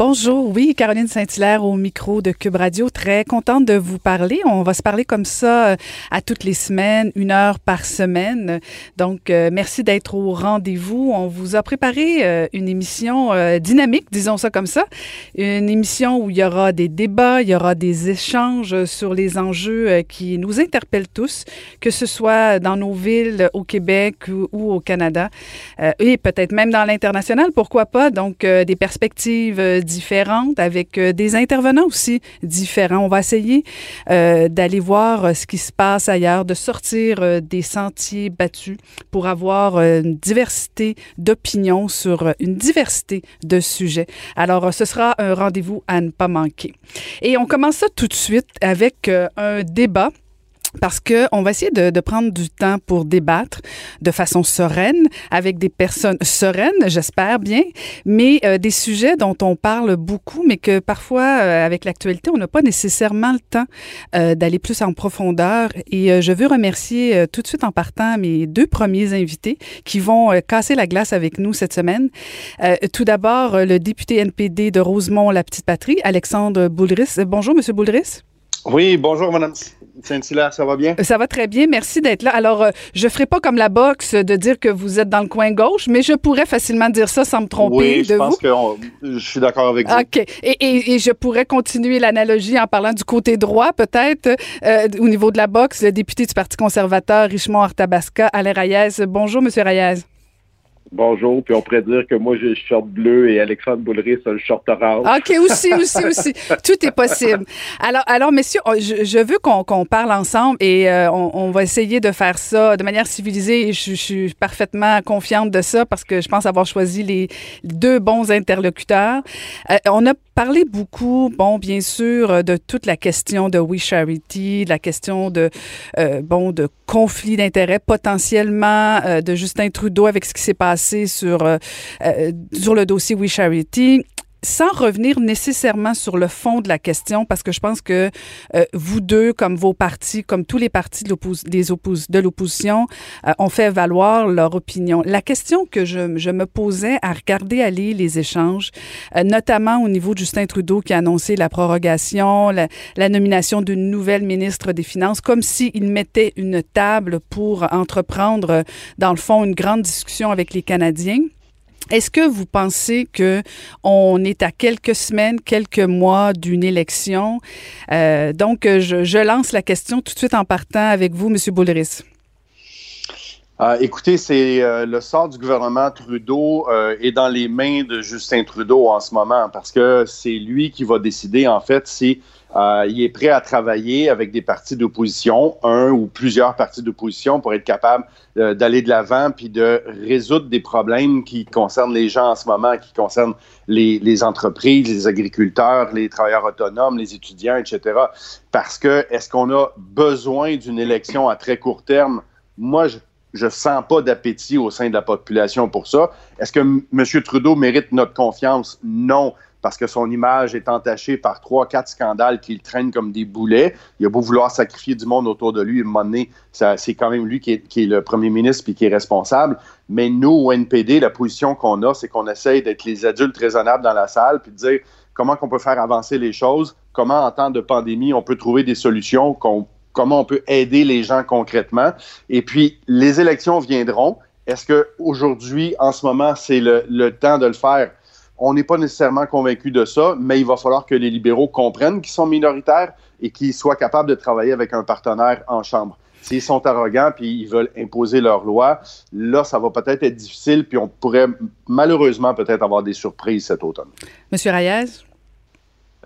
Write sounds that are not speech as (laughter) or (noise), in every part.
Bonjour, oui, Caroline Saint-Hilaire au micro de Cube Radio. Très contente de vous parler. On va se parler comme ça euh, à toutes les semaines, une heure par semaine. Donc, euh, merci d'être au rendez-vous. On vous a préparé euh, une émission dynamique, disons ça comme ça. Une émission où il y aura des débats, il y aura des échanges sur les enjeux qui nous interpellent tous, que ce soit dans nos villes, au Québec ou, ou au Canada, et peut-être même dans l'international, pourquoi pas. Donc, des perspectives différentes, avec euh, des intervenants aussi différents. On va essayer euh, d'aller voir euh, ce qui se passe ailleurs, de sortir des sentiers battus pour avoir une diversité d'opinions sur une diversité de sujets. Alors, ce sera un rendez-vous à ne pas manquer. Et on commence tout de suite avec un débat parce que on va essayer de, de, prendre du temps pour débattre de façon sereine avec des personnes sereines, j'espère bien, mais euh, des sujets dont on parle beaucoup, mais que parfois euh, avec l'actualité, on n'a pas nécessairement le temps euh, d'aller plus en profondeur. Et je veux remercier tout de suite en partant mes deux premiers invités qui vont casser la glace avec nous cette semaine. tout d'abord, le député NPD de Rosemont, la petite patrie, Alexandre Boulris. Bonjour, Monsieur Boulris. Oui, bonjour, Madame Saint-Hilaire, ça va bien? Ça va très bien, merci d'être là. Alors, euh, je ne ferai pas comme la boxe de dire que vous êtes dans le coin gauche, mais je pourrais facilement dire ça sans me tromper oui, je pense que je suis d'accord avec vous. OK. Et, et, je pourrais continuer l'analogie en parlant du côté droit, peut-être, euh, au niveau de la boxe, le député du Parti conservateur, Richemont Artabasca, Alain Rayez. Bonjour, Monsieur Rayez. Bonjour, puis on pourrait dire que moi j'ai le short bleu et Alexandre Boulris a le short orange. OK, aussi, aussi, aussi. (laughs) Tout est possible. Alors, alors messieurs, je, veux qu'on parle ensemble et euh, on, va essayer de faire ça de manière civilisée et je, suis parfaitement confiante de ça parce que je pense avoir choisi les deux bons interlocuteurs. Euh, on a parlé beaucoup, bon, bien sûr, de toute la question de We Charity, de la question de, euh, bon, de conflit d'intérêts potentiellement de Justin Trudeau avec ce qui s'est passé sur, euh, euh, sur le dossier We Charity sans revenir nécessairement sur le fond de la question, parce que je pense que euh, vous deux, comme vos partis, comme tous les partis de, des oppos de l'opposition, ont fait valoir leur opinion. La question que je, je, me posais à regarder aller les échanges, notamment au niveau de Justin Trudeau qui a annoncé la prorogation, la, la nomination d'une nouvelle ministre des Finances, comme s'il mettait une table pour entreprendre, dans le fond, une grande discussion avec les Canadiens. Est-ce que vous pensez que on est à quelques semaines, quelques mois d'une élection? Euh, donc, je, je, lance la question tout de suite en partant avec vous, M. Boulris. Euh, écoutez, c'est euh, le sort du gouvernement Trudeau euh, est dans les mains de Justin Trudeau en ce moment parce que c'est lui qui va décider en fait si euh, il est prêt à travailler avec des partis d'opposition, un ou plusieurs partis d'opposition pour être capable d'aller de l'avant puis de résoudre des problèmes qui concernent les gens en ce moment, qui concernent les, les entreprises, les agriculteurs, les travailleurs autonomes, les étudiants, etc. Parce que est-ce qu'on a besoin d'une élection à très court terme? Moi, je je sens pas d'appétit au sein de la population pour ça. Est-ce que M. Trudeau mérite notre confiance? Non, parce que son image est entachée par trois, quatre scandales qu'il traîne comme des boulets. Il a beau vouloir sacrifier du monde autour de lui, à un c'est quand même lui qui est, le premier ministre puis qui est responsable. Mais nous, au NPD, la position qu'on a, c'est qu'on essaye d'être les adultes raisonnables dans la salle puis de dire comment on peut faire avancer les choses, comment en temps de pandémie on peut trouver des solutions comment on peut aider les gens concrètement. Et puis, les élections viendront. Est-ce qu'aujourd'hui, en ce moment, c'est le, temps de le faire? On n'est pas nécessairement convaincu de ça, mais il va falloir que les libéraux comprennent qu'ils sont minoritaires et qu'ils soient capables de travailler avec un partenaire en chambre. S'ils sont arrogants puis ils veulent imposer leur loi, là, ça va peut-être être difficile puis on pourrait malheureusement peut-être avoir des surprises cet automne. Monsieur Reyes?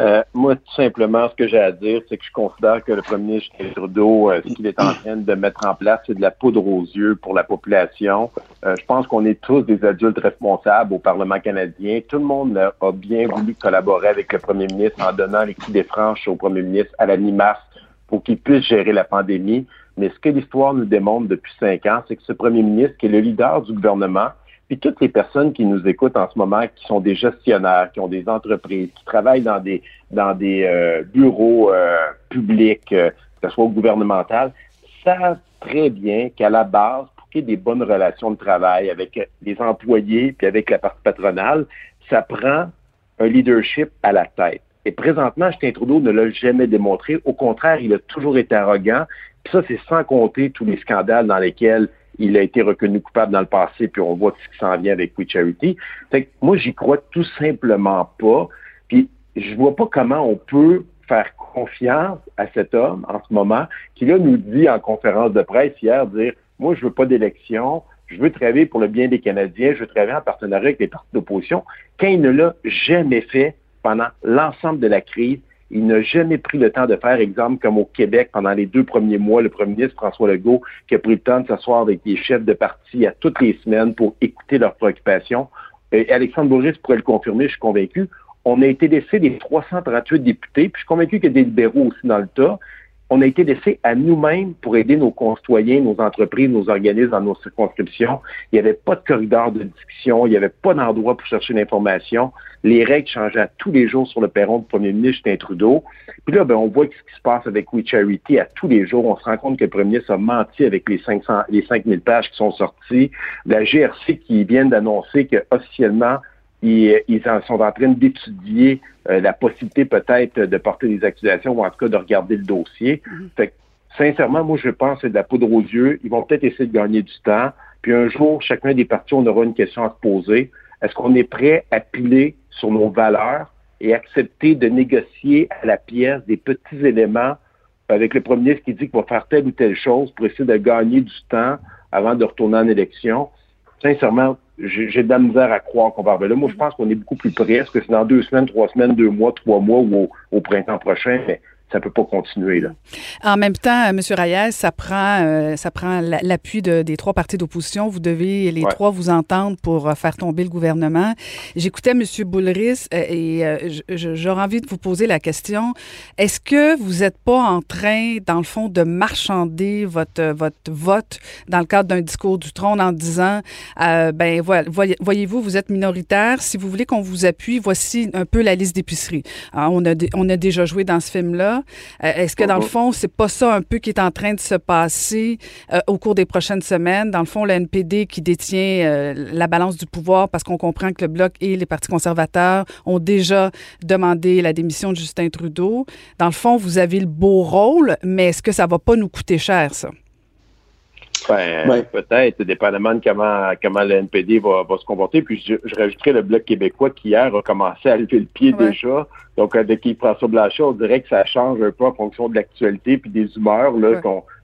Euh, moi, tout simplement, ce que j'ai à dire, c'est que je considère que le premier ministre Trudeau, euh, ce qu'il est en train de mettre en place, c'est de la poudre aux yeux pour la population. Euh, je pense qu'on est tous des adultes responsables au Parlement canadien. Tout le monde a bien voulu collaborer avec le premier ministre en donnant les clés des franches au premier ministre à la mi-mars pour qu'il puisse gérer la pandémie. Mais ce que l'histoire nous démontre depuis cinq ans, c'est que ce premier ministre, qui est le leader du gouvernement, puis toutes les personnes qui nous écoutent en ce moment, qui sont des gestionnaires, qui ont des entreprises, qui travaillent dans des dans des euh, bureaux euh, publics, euh, que ce soit gouvernemental, savent très bien qu'à la base, pour qu'il y ait des bonnes relations de travail avec les employés puis avec la partie patronale, ça prend un leadership à la tête. Et présentement, Justin Trudeau ne l'a jamais démontré. Au contraire, il a toujours été arrogant. Puis ça, c'est sans compter tous les scandales dans lesquels il a été reconnu coupable dans le passé, puis on voit ce qui s'en vient avec We Charity. Fait que moi, j'y crois tout simplement pas. Puis je vois pas comment on peut faire confiance à cet homme en ce moment, qui là nous dit en conférence de presse hier, dire moi, je veux pas d'élection, je veux travailler pour le bien des Canadiens, je veux travailler en partenariat avec les partis d'opposition, quand il ne l'a jamais fait pendant l'ensemble de la crise il n'a jamais pris le temps de faire, exemple, comme au Québec, pendant les deux premiers mois, le premier ministre François Legault, qui a pris le temps de s'asseoir avec les chefs de parti à toutes les semaines pour écouter leurs préoccupations. Et Alexandre Bourris pourrait le confirmer, je suis convaincu. On a été laissé des 338 députés, puis je suis convaincu qu'il y a des libéraux aussi dans le tas on a été laissé à nous-mêmes pour aider nos concitoyens, nos entreprises, nos organismes dans nos circonscriptions. Il n'y avait pas de corridor de discussion, il n'y avait pas d'endroit pour chercher l'information. Les règles changeaient tous les jours sur le perron du premier ministre Justin Trudeau. Puis là, ben, on voit ce qui se passe avec We Charity à tous les jours. On se rend compte que le premier ministre a menti avec les 500, les 5000 pages qui sont sorties. La GRC qui vient d'annoncer que officiellement ils, ils sont en train d'étudier euh, la possibilité peut-être de porter des accusations ou en tout cas de regarder le dossier. Mhm. Fait que, sincèrement, moi, je pense que c'est de la poudre aux yeux. Ils vont peut-être essayer de gagner du temps. Puis un jour, chacun des partis, on aura une question à se poser. Est-ce qu'on est prêt à piler sur nos valeurs et accepter de négocier à la pièce des petits éléments avec le premier ministre qui dit qu'il va faire telle ou telle chose pour essayer de gagner du temps avant de retourner en élection? Sincèrement, j'ai de la misère à croire qu'on va arriver là. Moi, je pense qu'on est beaucoup plus près. Est-ce que c'est dans deux semaines, trois semaines, deux mois, trois mois ou au, printemps prochain? Mais ça peut pas continuer là. En même temps, M. Reyes, ça prend, euh, ça prend l'appui de, des trois partis d'opposition. Vous devez les trois vous entendre pour euh, faire tomber le gouvernement. J'écoutais M. Boulris euh, et j'aurais envie de vous poser la question est-ce que vous n'êtes pas en train, dans le fond, de marchander votre votre vote dans le cadre d'un discours du trône en disant ben voilà, voyez-vous, vous êtes minoritaire. Si vous voulez qu'on vous appuie, voici un peu la liste d'épicerie. on a on a déjà joué dans ce film-là. Euh, est-ce que dans le fond, c'est pas ça un peu qui est en train de se passer euh, au cours des prochaines semaines? Dans le fond, le NPD qui détient euh, la balance du pouvoir parce qu'on comprend que le Bloc et les partis conservateurs ont déjà demandé la démission de Justin Trudeau. Dans le fond, vous avez le beau rôle, mais est-ce que ça va pas nous coûter cher, ça? Ben, peut-être, dépendamment de comment, comment le NPD va, se comporter. Puis je, je, rajouterais le Bloc québécois qui hier a commencé à lever le pied déjà. Donc, avec François Blanchet, on dirait que ça change un peu en fonction de l'actualité puis des humeurs, là,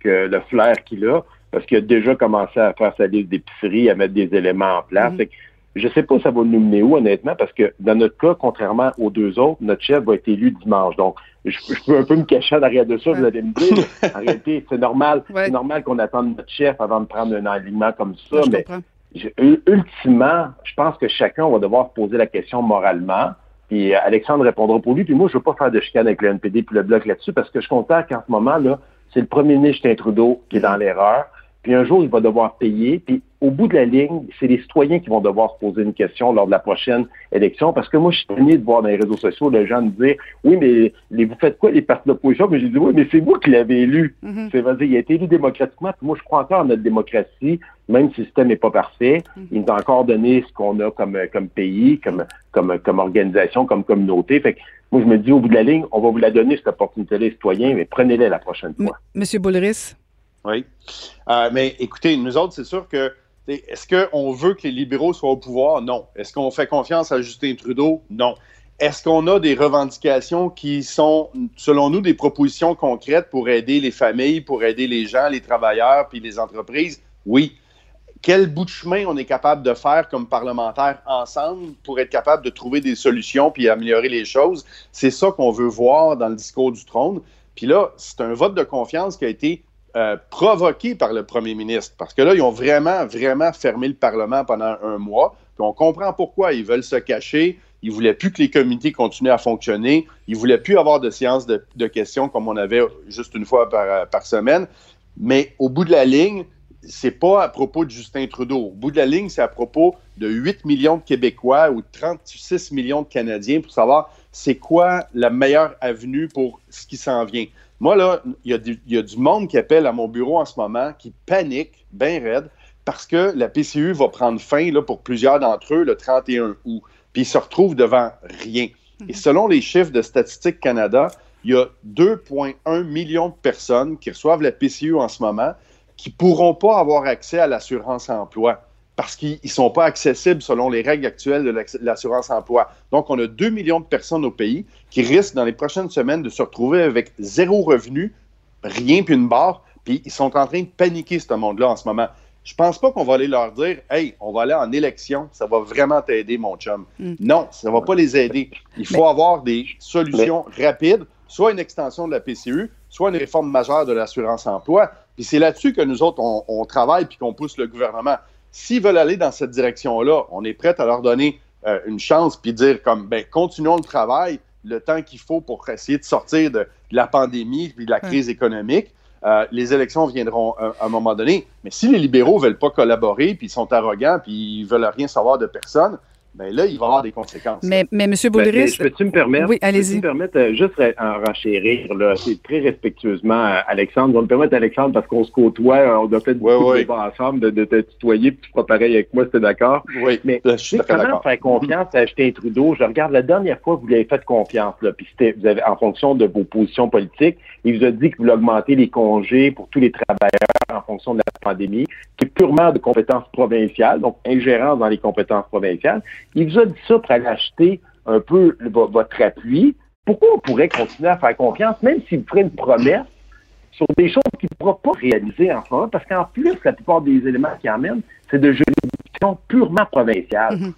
que le flair qu'il a, parce qu'il a déjà commencé à faire sa liste d'épicerie, à mettre des éléments en place. Mm-hmm. Je sais pas ça va nous mener où, honnêtement, parce que dans notre cas, contrairement aux deux autres, notre chef va être élu dimanche. Donc, je, peux un peu me cacher derrière de ça, vous allez me dire. (laughs) En réalité, c'est normal, c'est normal qu'on attende notre chef avant de prendre un alignement comme ça, mais ultimement, je pense que chacun va devoir poser la question moralement. Puis Alexandre répondra pour lui. Puis moi, je veux pas faire de chicane avec le NPD puis le bloc là-dessus parce que je constate qu'en ce moment, là, c'est le premier ministre Justin Trudeau qui est dans l'erreur. Puis un jour, il va devoir payer. Puis au bout de la ligne, c'est les citoyens qui vont devoir se poser une question lors de la prochaine élection. Parce que moi, je suis tenu de voir dans les réseaux sociaux les gens me dire Oui, mais vous faites quoi, les partis d'opposition? Mais j'ai dit Oui, mais c'est vous qui l'avez élu. Mm-hmm. C'est -dire, il a été élu démocratiquement. Puis moi, je crois encore en notre démocratie, même si le système n'est pas parfait. Mm-hmm. Il nous a encore donné ce qu'on a comme, comme pays, comme, comme, comme organisation, comme communauté. Fait que moi, je me dis, au bout de la ligne, on va vous la donner, cette opportunité les citoyens, mais prenez-la la prochaine fois. Monsieur Boulris? Oui. Euh, mais écoutez, nous autres, c'est sûr que est-ce qu'on veut que les libéraux soient au pouvoir? Non. Est-ce qu'on fait confiance à Justin Trudeau? Non. Est-ce qu'on a des revendications qui sont, selon nous, des propositions concrètes pour aider les familles, pour aider les gens, les travailleurs, puis les entreprises? Oui. quel bout de chemin on est capable de faire comme parlementaires ensemble pour être capable de trouver des solutions puis améliorer les choses? C'est ça qu'on veut voir dans le discours du trône. Puis là, c'est un vote de confiance qui a été euh, provoqué par le premier ministre parce que là, ils ont vraiment, vraiment fermé le Parlement pendant un mois. On comprend pourquoi. Ils veulent se cacher. Ils ne voulaient plus que les comités continuent à fonctionner. Ils ne voulaient plus avoir de séances de, questions comme on avait juste une fois par, par semaine. Mais au bout de la ligne, c'est pas à propos de Justin Trudeau. Au bout de la ligne, c'est à propos de 8 millions de Québécois ou 36 millions de Canadiens pour savoir c'est quoi la meilleure avenue pour ce qui s'en vient. Moi, là, il y, a du monde qui appelle à mon bureau en ce moment, qui panique, bien raide, parce que la PCU va prendre fin là, pour plusieurs d'entre eux le 31 août. Puis ils se retrouvent devant rien. Et selon les chiffres de Statistique Canada, il y a 2,1 millions de personnes qui reçoivent la PCU en ce moment qui ne pourront pas avoir accès à l'assurance emploi parce qu'ils ne sont pas accessibles selon les règles actuelles de l'assurance emploi. Donc, on a 2 millions de personnes au pays qui risquent dans les prochaines semaines de se retrouver avec zéro revenu, rien puis une barre, puis ils sont en train de paniquer, ce monde-là, en ce moment. Je pense pas qu'on va aller leur dire Hey, on va aller en élection, ça va vraiment t'aider, mon chum. Mm. Non, ça ne va pas les aider. Il faut avoir des solutions rapides, soit une extension de la PCU, soit une réforme majeure de l'assurance emploi. Puis c'est là-dessus que nous autres, on, travaille puis qu'on pousse le gouvernement. S'ils veulent aller dans cette direction-là, on est prêt à leur donner euh, une chance puis dire comme, ben, continuons le travail le temps qu'il faut pour essayer de sortir de, la pandémie puis de la crise économique. Euh, les élections viendront à, un moment donné. Mais si les libéraux ne veulent pas collaborer, puis ils sont arrogants, puis ils veulent rien savoir de personne, ben là, il va y avoir des conséquences. Mais, mais M. Boulris... Ben, peux-tu me permettre? Oui, allez-y. me permettre, euh, juste en renchérir, là, c'est très respectueusement, euh, Alexandre. Je vais me permettre, Alexandre, parce qu'on se côtoie, euh, on a fait beaucoup de ensemble, de, de, te tutoyer, puis tu feras pareil avec moi, c'était d'accord. Oui, mais je suis comment faire confiance à Justin Trudeau? Je regarde la dernière fois que vous l'avez fait confiance, là, puis c'était, vous avez, en fonction de vos positions politiques, il vous a dit que vous augmenter les congés pour tous les travailleurs en fonction de la pandémie, qui est purement de compétences provinciales, donc ingérence dans les compétences provinciales. Il vous a dit ça pour aller acheter un peu votre appui. Pourquoi on pourrait continuer à faire confiance, même s'il ferait une promesse sur des choses qu'il ne pourra pas réaliser en ce moment? Parce qu'en plus, la plupart des éléments qu'il amène, c'est de juridiction purement provinciale. Mm-hmm.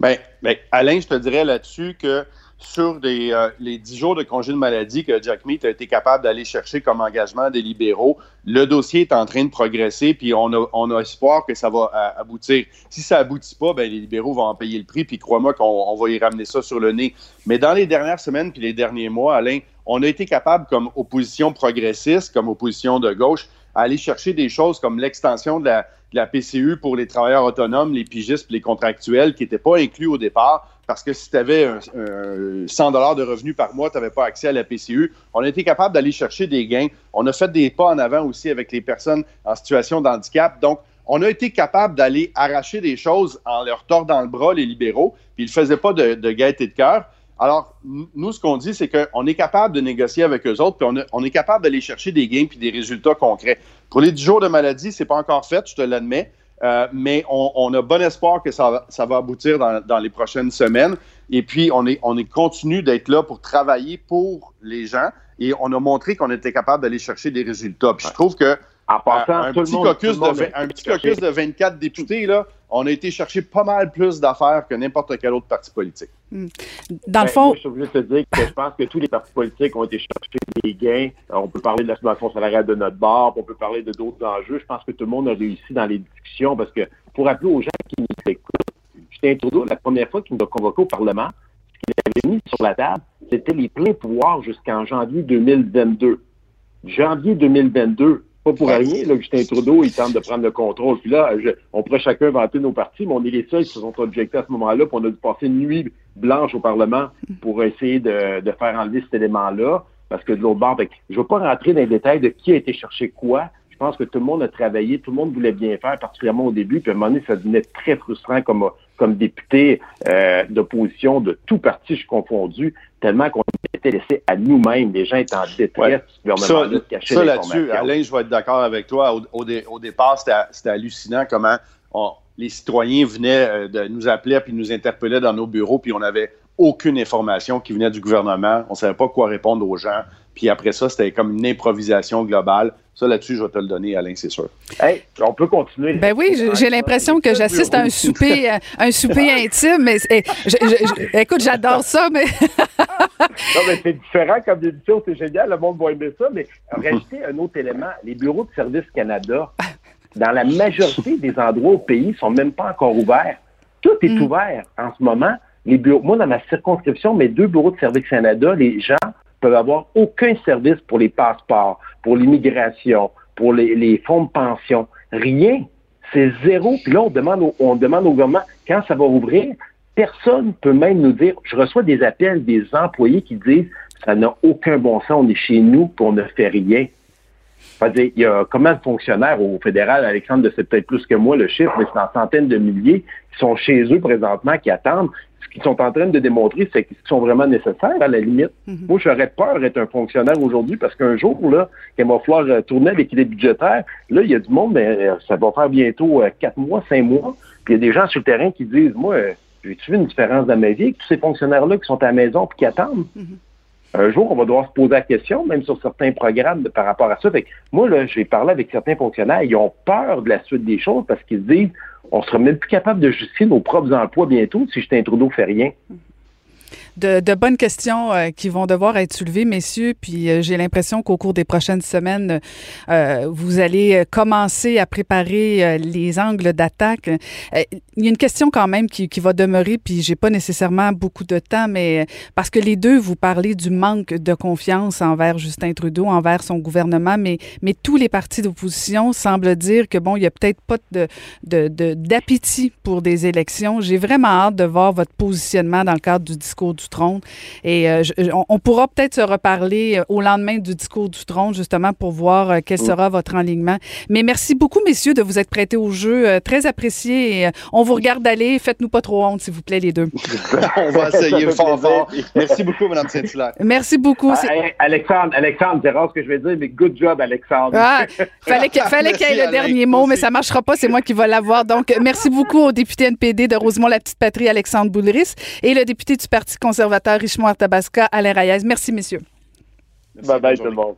Bien, ben, Alain, je te dirais là-dessus que sur euh, les dix jours de congé de maladie que Jack Meat a été capable d'aller chercher comme engagement des libéraux, le dossier est en train de progresser, puis on a, espoir que ça va euh, aboutir. Si ça aboutit pas, ben, les libéraux vont en payer le prix, puis crois-moi qu'on va y ramener ça sur le nez. Mais dans les dernières semaines puis les derniers mois, Alain, on a été capable, comme opposition progressiste, comme opposition de gauche, à aller chercher des choses comme l'extension de la, de la PCU pour les travailleurs autonomes, les pigistes, les contractuels, qui n'étaient pas inclus au départ parce que si tu avais 100 dollars de revenus par mois, tu n'avais pas accès à la PCU. On a été capable d'aller chercher des gains. On a fait des pas en avant aussi avec les personnes en situation de handicap. Donc, on a été capable d'aller arracher des choses en leur tordant le bras, les libéraux, puis ils ne faisaient pas de, de gaieté de cœur. Alors, nous, ce qu'on dit, c'est qu'on est capable de négocier avec eux autres, puis on, est capable d'aller chercher des gains puis des résultats concrets. Pour les 10 jours de maladie, c'est pas encore fait, je te l'admets, euh, mais on, a bon espoir que ça, va aboutir dans, les prochaines semaines. Et puis, on est, on est continue d'être là pour travailler pour les gens et on a montré qu'on était capable d'aller chercher des résultats. Puis je trouve que en passant, un, petit caucus de, un petit caucus de 24 députés, là, on a été chercher pas mal plus d'affaires que n'importe quel autre parti politique. Hmm. Dans le ben, fond. je suis obligé de te dire que je pense que tous les partis politiques ont été chercher des gains. on peut parler de la situation salariale de notre barre, on peut parler de d'autres enjeux. Je pense que tout le monde a réussi dans les discussions parce que, pour rappeler aux gens qui nous écoutent, Justin Trudeau, la première fois qu'il nous a convoqué au Parlement, ce qu'il avait mis sur la table, c'était les pleins pouvoirs jusqu'en janvier 2022. Janvier 2022, pas pour rien, là, Justin Trudeau, il tente de prendre le contrôle. Puis là, on pourrait chacun vanter nos partis, mais on est les seuls qui se sont objectés à ce moment-là, puis on a dû passer une nuit blanche au Parlement pour essayer de, faire enlever cet élément-là. Parce que de l'autre bord, ben, je ne veux pas rentrer dans les détails de qui a été chercher quoi. Je pense que tout le monde a travaillé, tout le monde voulait bien faire, particulièrement au début. Puis à un moment donné, ça devenait très frustrant comme, comme député euh, d'opposition de tout parti, je suis confondu, tellement qu'on était laissé à nous-mêmes. Les gens étaient en détresse ouais. ça, Ça là-dessus, Alain, je vais être d'accord avec toi. Au, au, départ, c'était hallucinant comment les citoyens venaient euh, de nous appeler puis nous interpellaient dans nos bureaux, puis on avait aucune information qui venait du gouvernement. On ne savait pas quoi répondre aux gens. Puis après ça, c'était comme une improvisation globale. Ça, là-dessus, je vais te le donner, Alain, c'est sûr. Hey, on peut continuer. Ben oui, j'ai l'impression que j'assiste à un souper, euh, un souper (laughs) intime. Mais écoute, j'adore ça, mais. (laughs) non, mais c'est différent comme édition, c'est génial, le monde va aimer ça. Mais rajouter un autre élément, les bureaux de Service Canada, dans la majorité des endroits au pays, sont même pas encore ouverts. Tout est mm. ouvert en ce moment. Les bureaux, moi, dans ma circonscription, mes deux bureaux de Service Canada, les gens peuvent avoir aucun service pour les passeports, pour l'immigration, pour les, fonds de pension. Rien. C'est zéro. Puis là, on demande, au, on demande au gouvernement quand ça va ouvrir. Personne peut même nous dire, je reçois des appels des employés qui disent, ça n'a aucun bon sens, on est chez nous, pour on ne fait rien. Il y a combien de fonctionnaires au fédéral, Alexandre, c'est peut-être plus que moi le chiffre, mais c'est en centaines de milliers qui sont chez eux présentement, qui attendent ce qu'ils sont en train de démontrer, c'est qu'ils sont vraiment nécessaires à la limite. Mhm. Moi, j'aurais peur d'être un fonctionnaire aujourd'hui parce qu'un jour, là, quand il va falloir euh, tourner avec les budgétaires, là, il y a du monde, mais euh, ça va faire bientôt euh, quatre mois, cinq mois. Puis il y a des gens sur le terrain qui disent, moi, j'ai-tu vu une différence dans ma vie avec tous ces fonctionnaires-là qui sont à la maison et qui attendent? Mhm. Un jour, on va devoir se poser la question, même sur certains programmes par rapport à ça. Fait moi, j'ai parlé avec certains fonctionnaires, ils ont peur de la suite des choses parce qu'ils se disent on sera même plus capable de justifier nos propres emplois bientôt si Justin Trudeau fait rien de, bonnes questions euh, qui vont devoir être soulevées, messieurs. Puis euh, j'ai l'impression qu'au cours des prochaines semaines, euh, vous allez commencer à préparer les angles d'attaque. il y a une question quand même qui, qui va demeurer, puis j'ai pas nécessairement beaucoup de temps, mais parce que les deux, vous parlez du manque de confiance envers Justin Trudeau, envers son gouvernement, mais, mais tous les partis d'opposition semblent dire que bon, il y a peut-être pas de, de, d'appétit pour des élections. J'ai vraiment hâte de voir votre positionnement dans le cadre du discours du trône. Et euh, on, pourra peut-être se reparler euh, au lendemain du discours du trône, justement, pour voir euh, quel sera votre enlignement. Mais merci beaucoup, messieurs, de vous être prêtés au jeu. très apprécié. Et, on vous regarde aller. Faites-nous pas trop honte, s'il vous plaît, les deux. (laughs) on va essayer fort, fort. Merci beaucoup, Mme Saint-Hilaire. Merci beaucoup. Ah, Alexandre, Alexandre, c'est rare ce que je vais dire, mais good job, Alexandre. Ah, fallait qu'il fallait qu'il y ait le dernier mot, mais ça marchera pas. C'est moi qui vais l'avoir. Donc, merci beaucoup au député NPD de Rosemont-la-Petite-Patrie, Alexandre Boulris, et le député du Parti conservateur Richemont Arthabasca, Alain Reyes. Merci, messieurs. Bye bye tout le monde.